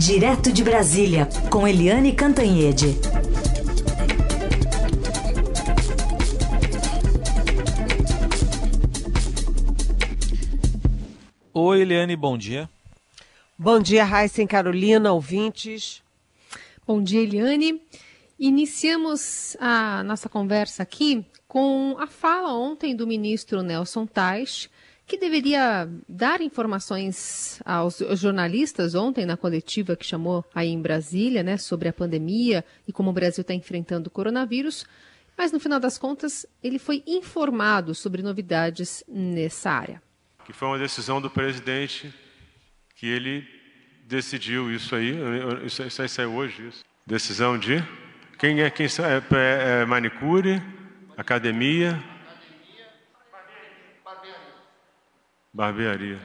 Direto de Brasília, com Eliane Cantanhede. Oi, Eliane, bom dia. Bom dia, Raíssa e Carolina, ouvintes. Bom dia, Eliane. Iniciamos a nossa conversa aqui com a fala ontem do ministro Nelson Tais, que deveria dar informações aos jornalistas ontem na coletiva que chamou aí em Brasília, né, sobre a pandemia e como o Brasil está enfrentando o coronavírus. Mas no final das contas, ele foi informado sobre novidades nessa área. Que foi uma decisão do presidente que ele decidiu isso aí. Isso, isso aí saiu hoje. Isso. Decisão de quem é quem é, é, é manicure, academia, Barbearia.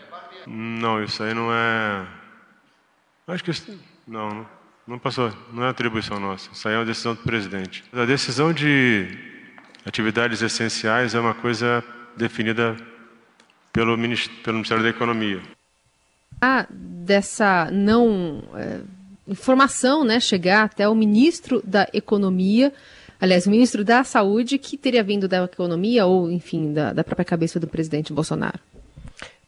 Não, isso aí não é. Acho que isso... não, não passou, não é atribuição nossa. Isso aí é uma decisão do presidente. A decisão de atividades essenciais é uma coisa definida pelo Ministério da Economia. Ah, dessa não é, informação, né, chegar até o ministro da Economia, aliás, o ministro da Saúde, que teria vindo da Economia ou, enfim, da, da própria cabeça do presidente Bolsonaro.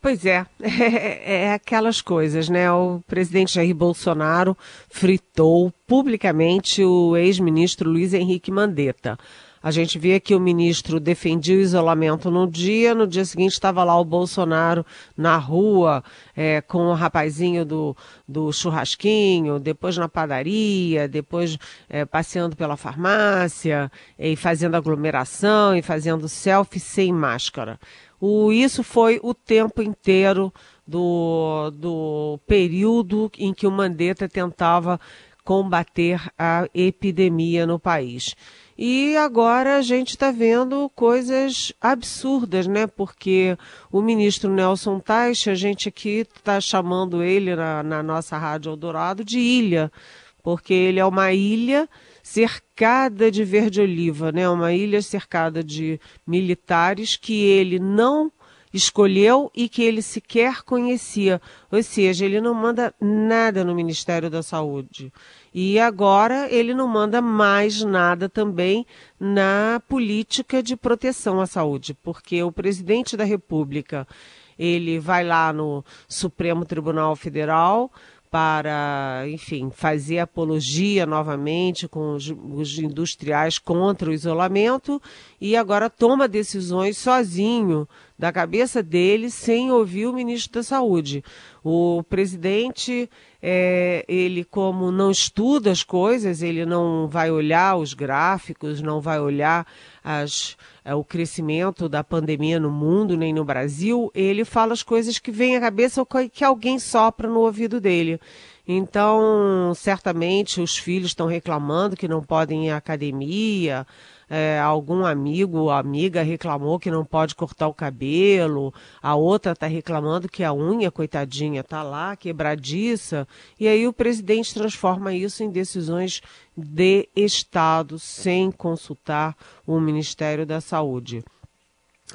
Pois é, é, é, aquelas coisas, né? O presidente Jair Bolsonaro fritou publicamente o ex-ministro Luiz Henrique Mandetta. A gente via que o ministro defendia o isolamento no dia, no dia seguinte estava lá o Bolsonaro na rua é, com o rapazinho do, do churrasquinho, depois na padaria, depois é, passeando pela farmácia e fazendo aglomeração e fazendo selfie sem máscara. O, isso foi o tempo inteiro do, do período em que o Mandetta tentava combater a epidemia no país. E agora a gente está vendo coisas absurdas, né? Porque o ministro Nelson Teich, a gente aqui está chamando ele na, na nossa Rádio Eldorado de ilha, porque ele é uma ilha cercada de verde-oliva, né? Uma ilha cercada de militares que ele não escolheu e que ele sequer conhecia. Ou seja, ele não manda nada no Ministério da Saúde. E agora ele não manda mais nada também na política de proteção à saúde, porque o presidente da República, ele vai lá no Supremo Tribunal Federal, para, enfim, fazer apologia novamente com os, os, industriais contra o isolamento e agora toma decisões sozinho, da cabeça dele, sem ouvir o ministro da Saúde. O presidente, é, ele como não estuda as coisas, ele não vai olhar os gráficos, não vai olhar as, é, o crescimento da pandemia no mundo, nem no Brasil, ele fala as coisas que vêm à cabeça ou que alguém sopra no ouvido dele. Então, certamente os filhos estão reclamando que não podem ir à academia, é, algum amigo ou amiga reclamou que não pode cortar o cabelo, a outra está reclamando que a unha, coitadinha, está lá, quebradiça, e aí o presidente transforma isso em decisões de Estado sem consultar o Ministério da Saúde.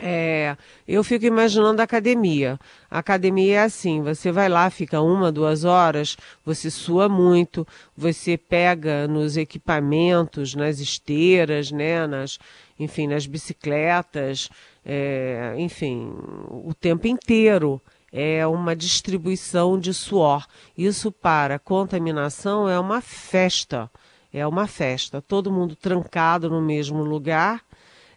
É, eu fico imaginando a academia. A academia é assim: você vai lá, fica uma, duas horas, você sua muito, você pega nos equipamentos, nas esteiras, né, nas, enfim, nas bicicletas, é, enfim, o tempo inteiro. É uma distribuição de suor. Isso para contaminação é uma festa. É uma festa. Todo mundo trancado no mesmo lugar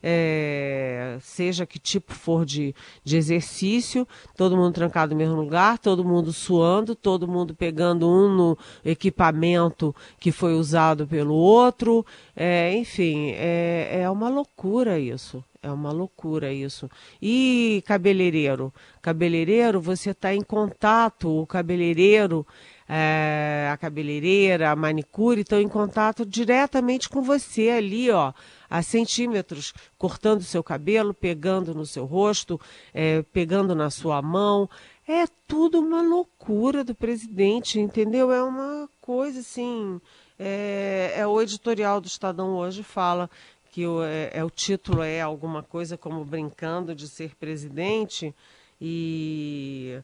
é, seja que tipo for de, de exercício, todo mundo trancado no mesmo lugar, todo mundo suando, todo mundo pegando um no equipamento que foi usado pelo outro, é, enfim, é, é uma loucura isso. É uma loucura isso. E cabeleireiro? Cabeleireiro, você está em contato, o cabeleireiro, é, a cabeleireira, a manicure estão em contato diretamente com você ali, ó a centímetros, cortando seu cabelo, pegando no seu rosto, é, pegando na sua mão. É tudo uma loucura do presidente, entendeu? É uma coisa assim. É, é o editorial do Estadão hoje fala que o, é, é, o título é alguma coisa como brincando de ser presidente e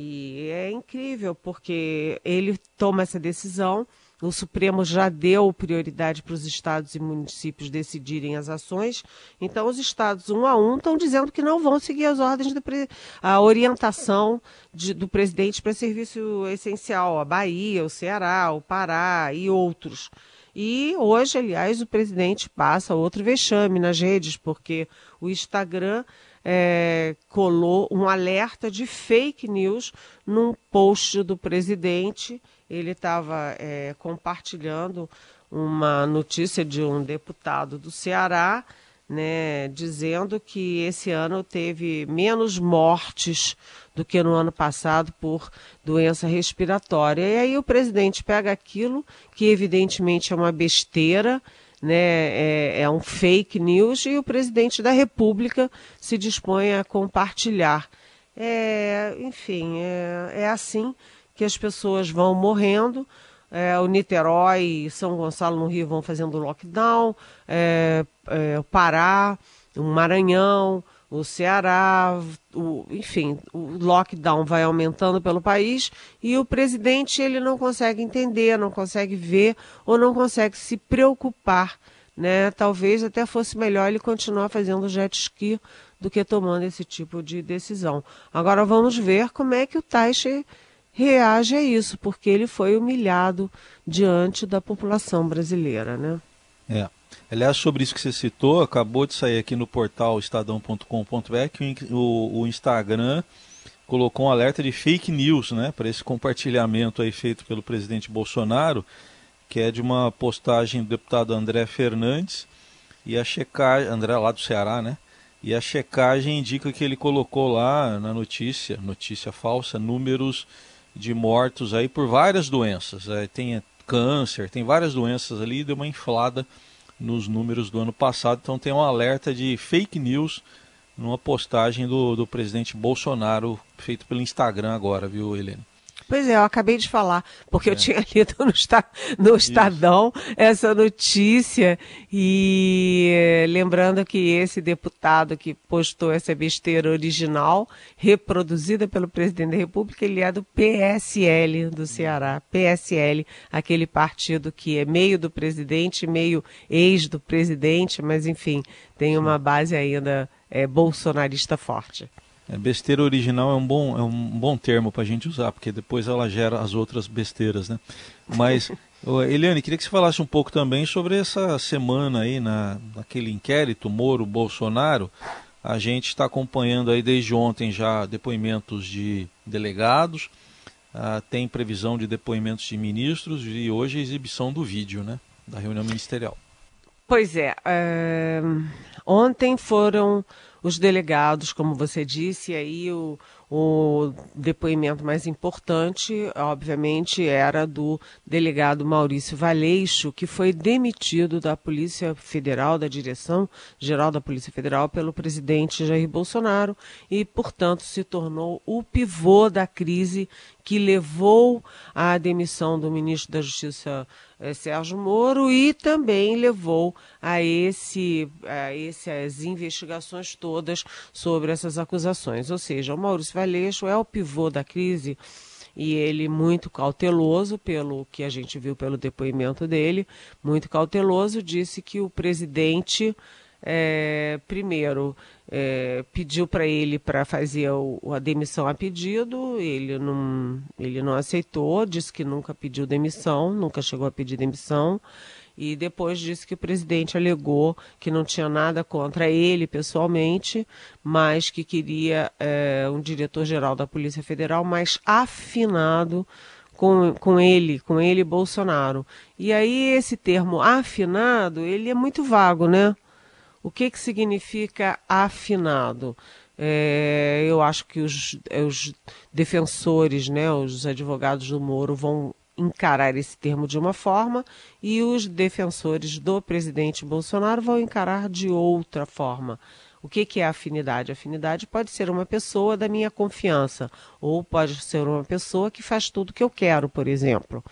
E é incrível, porque ele toma essa decisão, o Supremo já deu prioridade para os estados e municípios decidirem as ações, então os estados, um a um, estão dizendo que não vão seguir as ordens, de a orientação de, do presidente para serviço essencial, a Bahia, o Ceará, o Pará e outros. E hoje, aliás, o presidente passa outro vexame nas redes, porque o Instagram é, colou um alerta de fake news num post do presidente. Ele estava é, compartilhando uma notícia de um deputado do Ceará, né, dizendo que esse ano teve menos mortes do que no ano passado por doença respiratória. E aí o presidente pega aquilo, que evidentemente é uma besteira, né, é, é um fake news, e o presidente da República se dispõe a compartilhar. É, enfim, é, é assim que as pessoas vão morrendo. É, o Niterói e São Gonçalo no Rio vão fazendo lockdown, é, é, o Pará, o Maranhão, o Ceará, o, enfim, o lockdown vai aumentando pelo país e o presidente ele não consegue entender, não consegue ver ou não consegue se preocupar, né? Talvez até fosse melhor ele continuar fazendo jet ski do que tomando esse tipo de decisão. Agora vamos ver como é que o Taixe reage a isso, porque ele foi humilhado diante da população brasileira, né? É. Aliás, sobre isso que você citou, acabou de sair aqui no portal estadão.com.br que o, o, Instagram colocou um alerta de fake news, né, para esse compartilhamento aí feito pelo presidente Bolsonaro, que é de uma postagem do deputado André Fernandes e a checagem, André lá do Ceará, né? E a checagem indica que ele colocou lá na notícia, notícia falsa, números de mortos aí por várias doenças. É, tem câncer, tem várias doenças ali, deu uma inflada nos números do ano passado. Então tem um alerta de fake news numa postagem do, do presidente Bolsonaro feito pelo Instagram agora, viu, Helene? Pois é, eu acabei de falar, porque é. eu tinha lido no, no Estadão essa notícia e lembrando que esse deputado que postou essa besteira original, reproduzida pelo presidente da República, ele é do PSL do Ceará. PSL, aquele partido que é meio do presidente, meio ex do presidente, mas enfim, tem uma base ainda é, bolsonarista forte. É, besteira original é um bom, é um bom termo para a gente usar, porque depois ela gera as outras besteiras, né? Mas, Eliane, queria que você falasse um pouco também sobre essa semana aí, na, naquele inquérito Moro-Bolsonaro. A gente está acompanhando aí desde ontem já depoimentos de delegados, uh, tem previsão de depoimentos de ministros e hoje a exibição do vídeo, né? Da reunião ministerial. Pois é, é ontem foram os delegados, como você disse, aí o, o depoimento mais importante, obviamente, era do delegado Maurício Valeixo, que foi demitido da Polícia Federal, da Direção Geral da Polícia Federal, pelo presidente Jair Bolsonaro e, portanto, se tornou o pivô da crise que levou à demissão do ministro da Justiça eh, Sérgio Moro e também levou a, esse, a essas investigações todas sobre essas acusações. Ou seja, o Maurício Valeixo é o pivô da crise e ele muito cauteloso pelo que a gente viu pelo depoimento dele, muito cauteloso, disse que o presidente é, primeiro é, pediu para ele para fazer o, a demissão a pedido, ele não, ele não aceitou, disse que nunca pediu demissão, nunca chegou a pedir demissão, e depois disse que o presidente alegou que não tinha nada contra ele pessoalmente, mas que queria é, um diretor-geral da Polícia Federal mais afinado com, com ele, com ele Bolsonaro. E aí esse termo afinado, ele é muito vago, né? O que, que significa afinado? É, eu acho que os, os defensores, né, os advogados do Moro vão encarar esse termo de uma forma e os defensores do presidente Bolsonaro vão encarar de outra forma. O que, que é afinidade? Afinidade pode ser uma pessoa da minha confiança, ou pode ser uma pessoa que faz tudo que eu quero, por exemplo.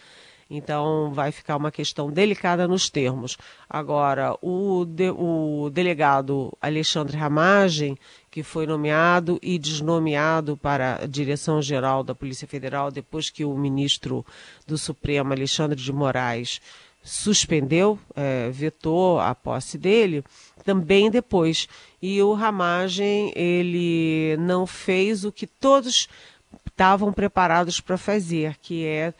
Então, vai ficar uma questão delicada nos termos. Agora, o, de, o delegado Alexandre Ramagem, que foi nomeado e desnomeado para a direção-geral da Polícia Federal depois que o ministro do Supremo, Alexandre de Moraes, suspendeu, é, vetou a posse dele, também depois. E o Ramagem, ele não fez o que todos estavam preparados para fazer, que é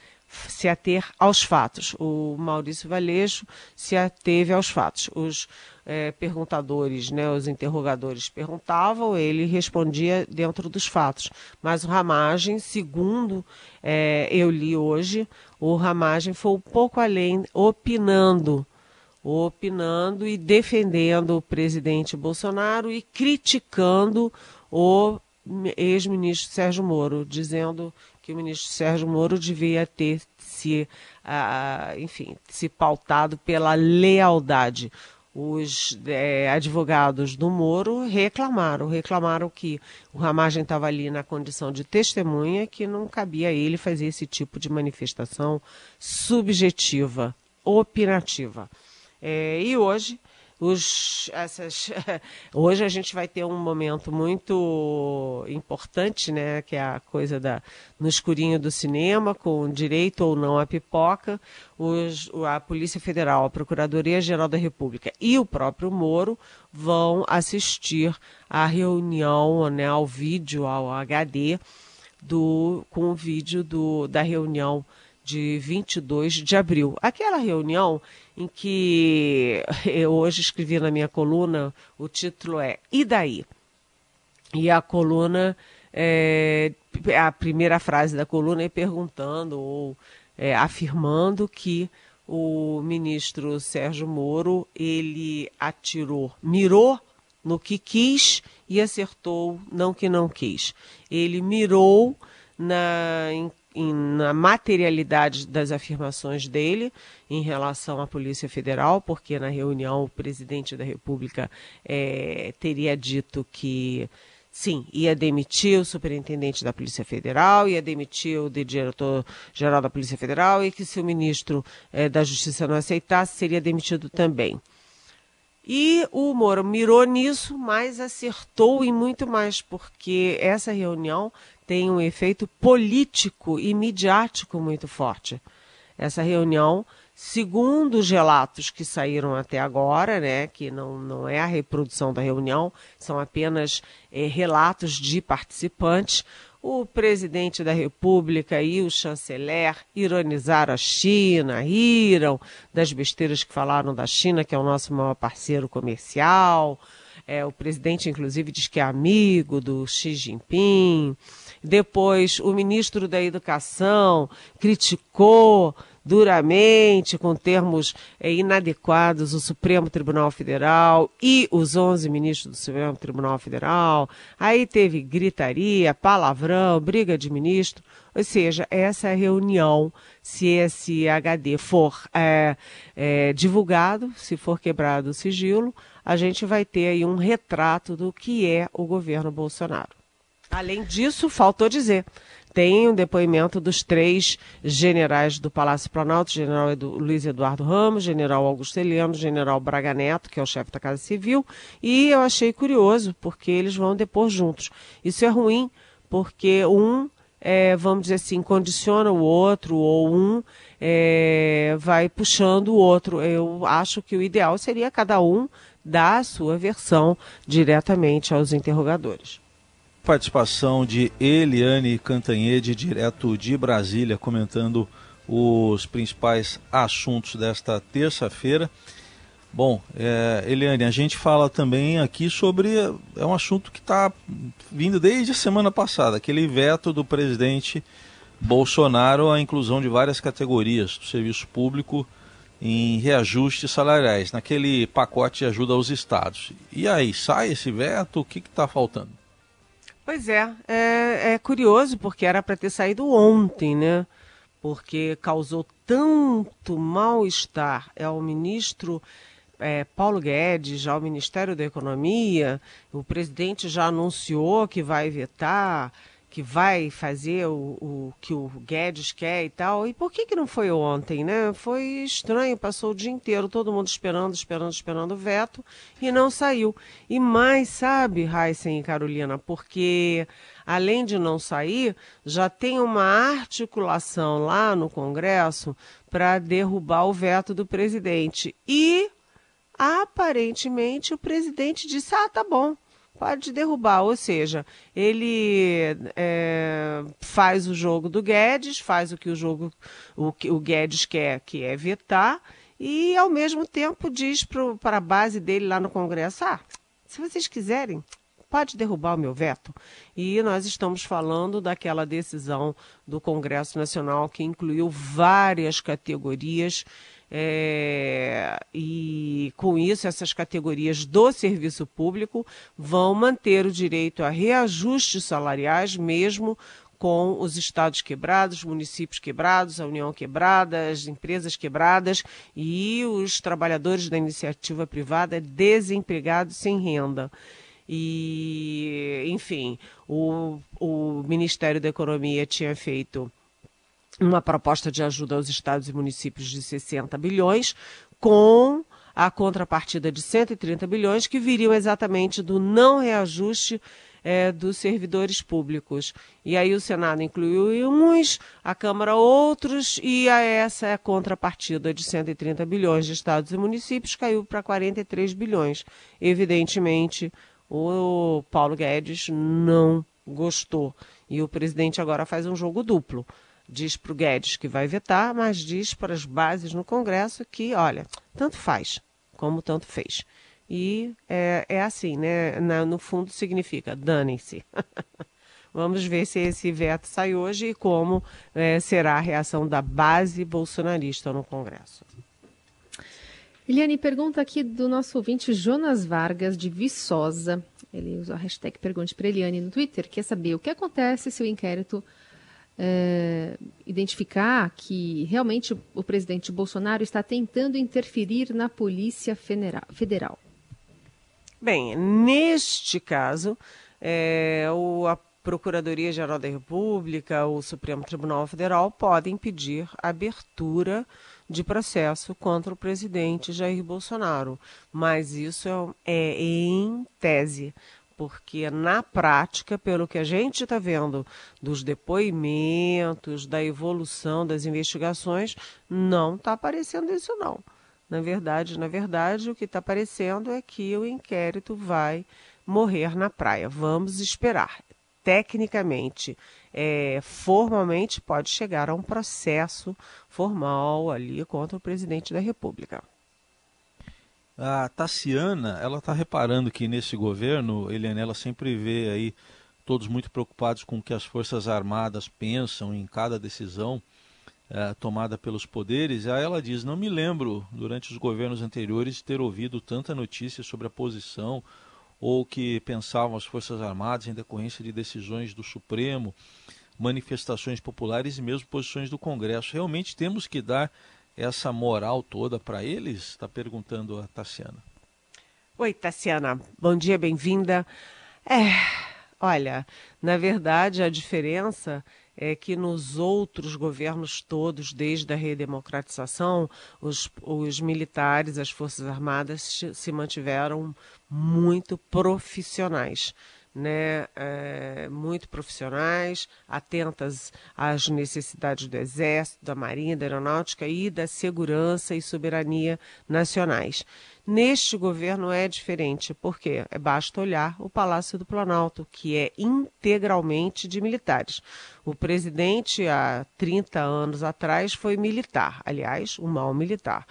se ater aos fatos. O Maurício Valeixo se ateve aos fatos. Os é, perguntadores, né, os interrogadores perguntavam, ele respondia dentro dos fatos. Mas o Ramagem, segundo é, eu li hoje, o Ramagem foi um pouco além, opinando, opinando e defendendo o presidente Bolsonaro e criticando o ex-ministro Sérgio Moro, dizendo que o ministro Sérgio Moro devia ter se, enfim, se pautado pela lealdade. Os é, advogados do Moro reclamaram, reclamaram que o Ramagem estava ali na condição de testemunha, que não cabia a ele fazer esse tipo de manifestação subjetiva, opinativa. É, e hoje os, essas, hoje a gente vai ter um momento muito importante, né, que é a coisa da no escurinho do cinema, com direito ou não à pipoca, os, a Polícia Federal, a Procuradoria-Geral da República e o próprio Moro vão assistir à reunião, né, ao vídeo, ao HD, do, com o vídeo do, da reunião de 22 de abril. Aquela reunião em que eu hoje escrevi na minha coluna, o título é E daí? E a coluna, é, a primeira frase da coluna é perguntando ou é, afirmando que o ministro Sérgio Moro ele atirou, mirou no que quis e acertou não que não quis. Ele mirou na, em na materialidade das afirmações dele em relação à Polícia Federal, porque na reunião o presidente da República é, teria dito que sim, ia demitir o superintendente da Polícia Federal, ia demitir o diretor-geral da Polícia Federal e que se o ministro é, da Justiça não aceitasse, seria demitido também. E o Moro mirou nisso, mas acertou em muito mais, porque essa reunião tem um efeito político e midiático muito forte. Essa reunião, segundo os relatos que saíram até agora, né, que não, não é a reprodução da reunião, são apenas é, relatos de participantes, o presidente da República e o chanceler ironizaram a China, riram das besteiras que falaram da China, que é o nosso maior parceiro comercial. É, o presidente, inclusive, diz que é amigo do Xi Jinping. Depois, o ministro da Educação criticou duramente, com termos é, inadequados, o Supremo Tribunal Federal e os 11 ministros do Supremo Tribunal Federal. Aí teve gritaria, palavrão, briga de ministro. Ou seja, essa reunião, se esse HD for é, é, divulgado, se for quebrado o sigilo, a gente vai ter aí um retrato do que é o governo Bolsonaro. Além disso, faltou dizer, tem um depoimento dos três generais do Palácio Planalto, general Edu, Luiz Eduardo Ramos, general Augusto Heleno, general Braga Neto, que é o chefe da Casa Civil, e eu achei curioso, porque eles vão depor juntos. Isso é ruim, porque um, é, vamos dizer assim, condiciona o outro, ou um é, vai puxando o outro. Eu acho que o ideal seria cada um dar a sua versão diretamente aos interrogadores participação de Eliane Cantanhede, direto de Brasília, comentando os principais assuntos desta terça-feira. Bom, é, Eliane, a gente fala também aqui sobre. É um assunto que está vindo desde a semana passada, aquele veto do presidente Bolsonaro à inclusão de várias categorias do serviço público em reajustes salariais, naquele pacote de ajuda aos estados. E aí, sai esse veto? O que está faltando? Pois é, é, é curioso porque era para ter saído ontem, né? Porque causou tanto mal-estar ao ministro é, Paulo Guedes, ao Ministério da Economia. O presidente já anunciou que vai vetar, que vai fazer o, o, que o Guedes quer e tal. E por que, que não foi ontem, né? Foi estranho, passou o dia inteiro todo mundo esperando, esperando, esperando o veto e não saiu. E mais, sabe, Heisen e Carolina, porque além de não sair, já tem uma articulação lá no Congresso para derrubar o veto do presidente. E aparentemente o presidente disse: ah, tá bom pode derrubar. Ou seja, ele é, faz o jogo do Guedes, faz o que o jogo o, que o Guedes quer, que é vetar, e ao mesmo tempo diz para a base dele lá no Congresso: ah, se vocês quiserem, pode derrubar o meu veto. E nós estamos falando daquela decisão do Congresso Nacional que incluiu várias categorias é, e com isso, essas categorias do serviço público vão manter o direito a reajustes salariais, mesmo com os estados quebrados, municípios quebrados, a União quebrada, as empresas quebradas e os trabalhadores da iniciativa privada desempregados sem renda. E, enfim, o, o Ministério da Economia tinha feito uma proposta de ajuda aos estados e municípios de 60 bilhões, com a contrapartida de 130 bilhões, que viriam exatamente do não reajuste é, dos servidores públicos. E aí o Senado incluiu uns, a Câmara outros, e a essa contrapartida de 130 bilhões de estados e municípios caiu para 43 bilhões. Evidentemente, o Paulo Guedes não gostou. E o presidente agora faz um jogo duplo diz para o Guedes que vai vetar, mas diz para as bases no Congresso que, olha, tanto faz como tanto fez. E é, é assim, né? Na, no fundo significa danem-se. Vamos ver se esse veto sai hoje e como é, será a reação da base bolsonarista no Congresso. Eliane, pergunta aqui do nosso ouvinte Jonas Vargas, de Viçosa. Ele usa a hashtag Pergunte para Eliane no Twitter. Quer saber o que acontece se o inquérito é, identificar que realmente o presidente Bolsonaro está tentando interferir na Polícia Federal. Bem, neste caso, é, o, a Procuradoria-Geral da República, o Supremo Tribunal Federal podem pedir abertura de processo contra o presidente Jair Bolsonaro, mas isso é, é em tese porque na prática, pelo que a gente está vendo dos depoimentos, da evolução das investigações, não está aparecendo isso não. Na verdade, na verdade, o que está aparecendo é que o inquérito vai morrer na praia. Vamos esperar. Tecnicamente, é, formalmente, pode chegar a um processo formal ali contra o presidente da República. A Tassiana, ela está reparando que nesse governo, Eliane, ela sempre vê aí todos muito preocupados com o que as Forças Armadas pensam em cada decisão é, tomada pelos poderes. Aí ela diz: Não me lembro, durante os governos anteriores, ter ouvido tanta notícia sobre a posição ou que pensavam as Forças Armadas em decorrência de decisões do Supremo, manifestações populares e mesmo posições do Congresso. Realmente temos que dar essa moral toda para eles? Está perguntando a Tassiana. Oi, Tassiana. Bom dia, bem-vinda. É, olha, na verdade, a diferença é que nos outros governos todos, desde a redemocratização, os, os militares, as Forças Armadas se mantiveram muito profissionais né, é, muito profissionais, atentas às necessidades do Exército, da Marinha, da Aeronáutica e da segurança e soberania nacionais. Neste governo é diferente, porque basta olhar o Palácio do Planalto, que é integralmente de militares. O presidente, há 30 anos atrás, foi militar, aliás, um mau militar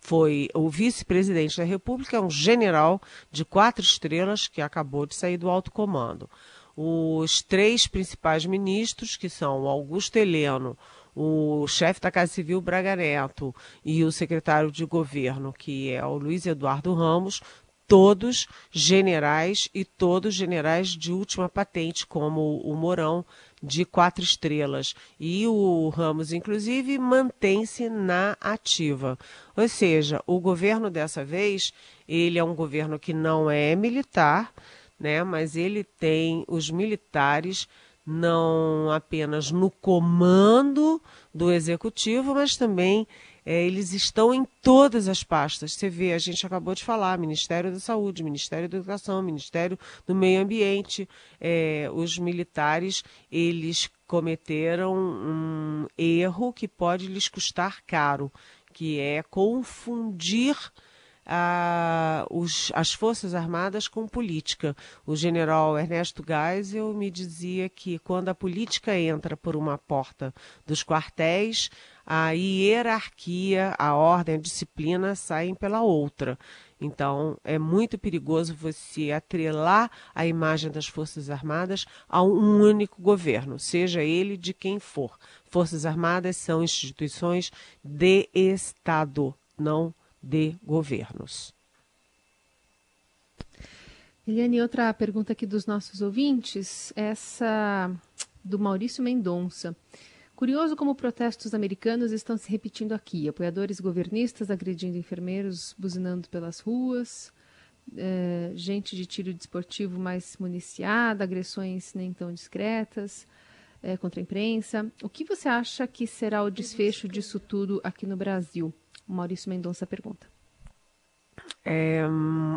foi o vice-presidente da República, é um general de quatro estrelas que acabou de sair do alto comando. Os três principais ministros, que são o Augusto Heleno, o chefe da Casa Civil Braga Neto e o secretário de governo, que é o Luiz Eduardo Ramos, todos generais e todos generais de última patente, como o Mourão, de quatro estrelas. E o Ramos, inclusive, mantém-se na ativa. Ou seja, o governo dessa vez, ele é um governo que não é militar, né, mas ele tem os militares não apenas no comando do executivo, mas também é, eles estão em todas as pastas. Você vê, a gente acabou de falar, Ministério da Saúde, Ministério da Educação, Ministério do Meio Ambiente. É, os militares, eles cometeram um erro que pode lhes custar caro, que é confundir a, os, as Forças Armadas com política. O general Ernesto Geisel me dizia que quando a política entra por uma porta dos quartéis, a hierarquia, a ordem, a disciplina saem pela outra. Então, é muito perigoso você atrelar a imagem das Forças Armadas a um único governo, seja ele de quem for. Forças Armadas são instituições de Estado, não de governos. Eliane, outra pergunta aqui dos nossos ouvintes, essa do Maurício Mendonça. Curioso como protestos americanos estão se repetindo aqui. Apoiadores governistas agredindo enfermeiros, buzinando pelas ruas, é, gente de tiro desportivo mais municiada, agressões nem tão discretas é, contra a imprensa. O que você acha que será o desfecho disso tudo aqui no Brasil? O Maurício Mendonça pergunta. É,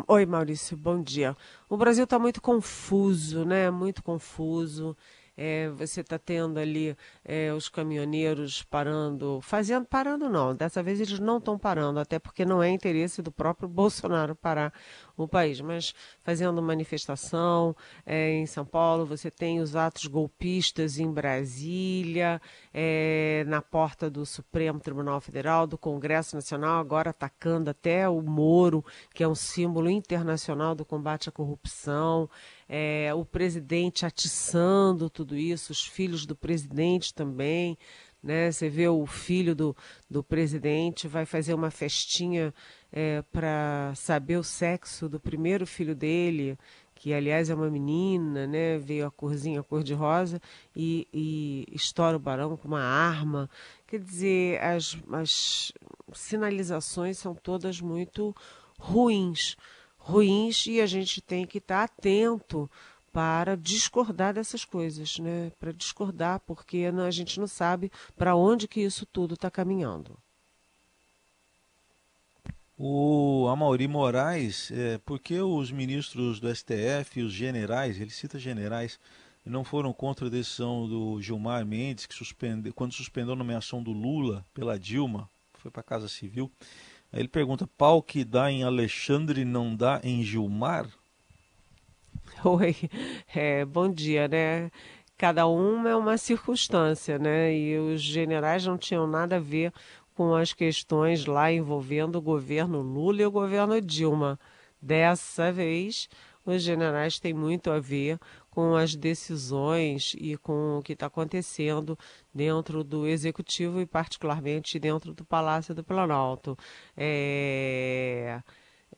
oi, Maurício, bom dia. O Brasil está muito confuso, né? Muito confuso. É, você está tendo ali é, os caminhoneiros parando, fazendo, parando não, dessa vez eles não estão parando, até porque não é interesse do próprio Bolsonaro parar o país, mas fazendo manifestação é, em São Paulo, você tem os atos golpistas em Brasília, é, na porta do Supremo Tribunal Federal, do Congresso Nacional, agora atacando até o Moro, que é um símbolo internacional do combate à corrupção, é, o presidente atiçando tudo isso, os filhos do presidente também. Né? Você vê o filho do, do presidente vai fazer uma festinha é, para saber o sexo do primeiro filho dele, que aliás é uma menina, né? Veio a corzinha cor-de-rosa e, e estoura o barão com uma arma. Quer dizer, as, as sinalizações são todas muito ruins. Ruins e a gente tem que estar atento para discordar dessas coisas, né? Para discordar, porque a gente não sabe para onde que isso tudo está caminhando. O Amaury Moraes, é, por que os ministros do STF e os generais, ele cita generais, não foram contra a decisão do Gilmar Mendes, que suspende, quando suspendeu a nomeação do Lula pela Dilma, foi para a Casa Civil. Aí ele pergunta: pau que dá em Alexandre não dá em Gilmar? Oi, é, bom dia, né? Cada um é uma circunstância, né? E os generais não tinham nada a ver com as questões lá envolvendo o governo Lula e o governo Dilma. Dessa vez, os generais têm muito a ver com as decisões e com o que está acontecendo dentro do executivo e particularmente dentro do Palácio do Planalto. É,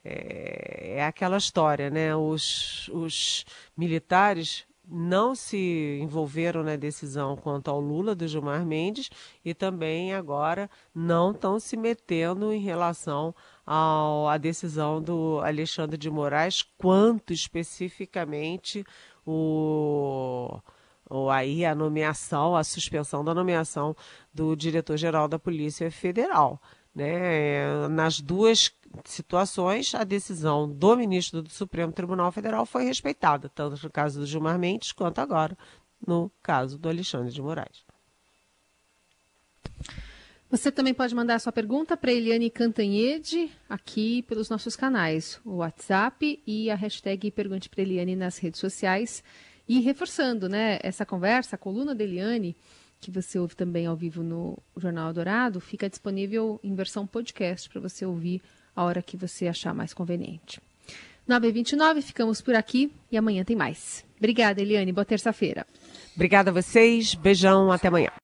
é, é aquela história, né? Os, os militares não se envolveram na decisão quanto ao Lula do Gilmar Mendes e também agora não estão se metendo em relação ao, à decisão do Alexandre de Moraes quanto especificamente o, o aí a nomeação, a suspensão da nomeação do diretor-geral da Polícia Federal. Né? Nas duas situações, a decisão do ministro do Supremo Tribunal Federal foi respeitada, tanto no caso do Gilmar Mendes quanto agora no caso do Alexandre de Moraes. Você também pode mandar sua pergunta para Eliane Cantanhede aqui pelos nossos canais, o WhatsApp e a hashtag Pergunte para Eliane nas redes sociais. E reforçando né, essa conversa, a coluna da Eliane, que você ouve também ao vivo no Jornal Dourado, fica disponível em versão podcast para você ouvir a hora que você achar mais conveniente. 9h29, ficamos por aqui e amanhã tem mais. Obrigada, Eliane. Boa terça-feira. Obrigada a vocês. Beijão. Até amanhã.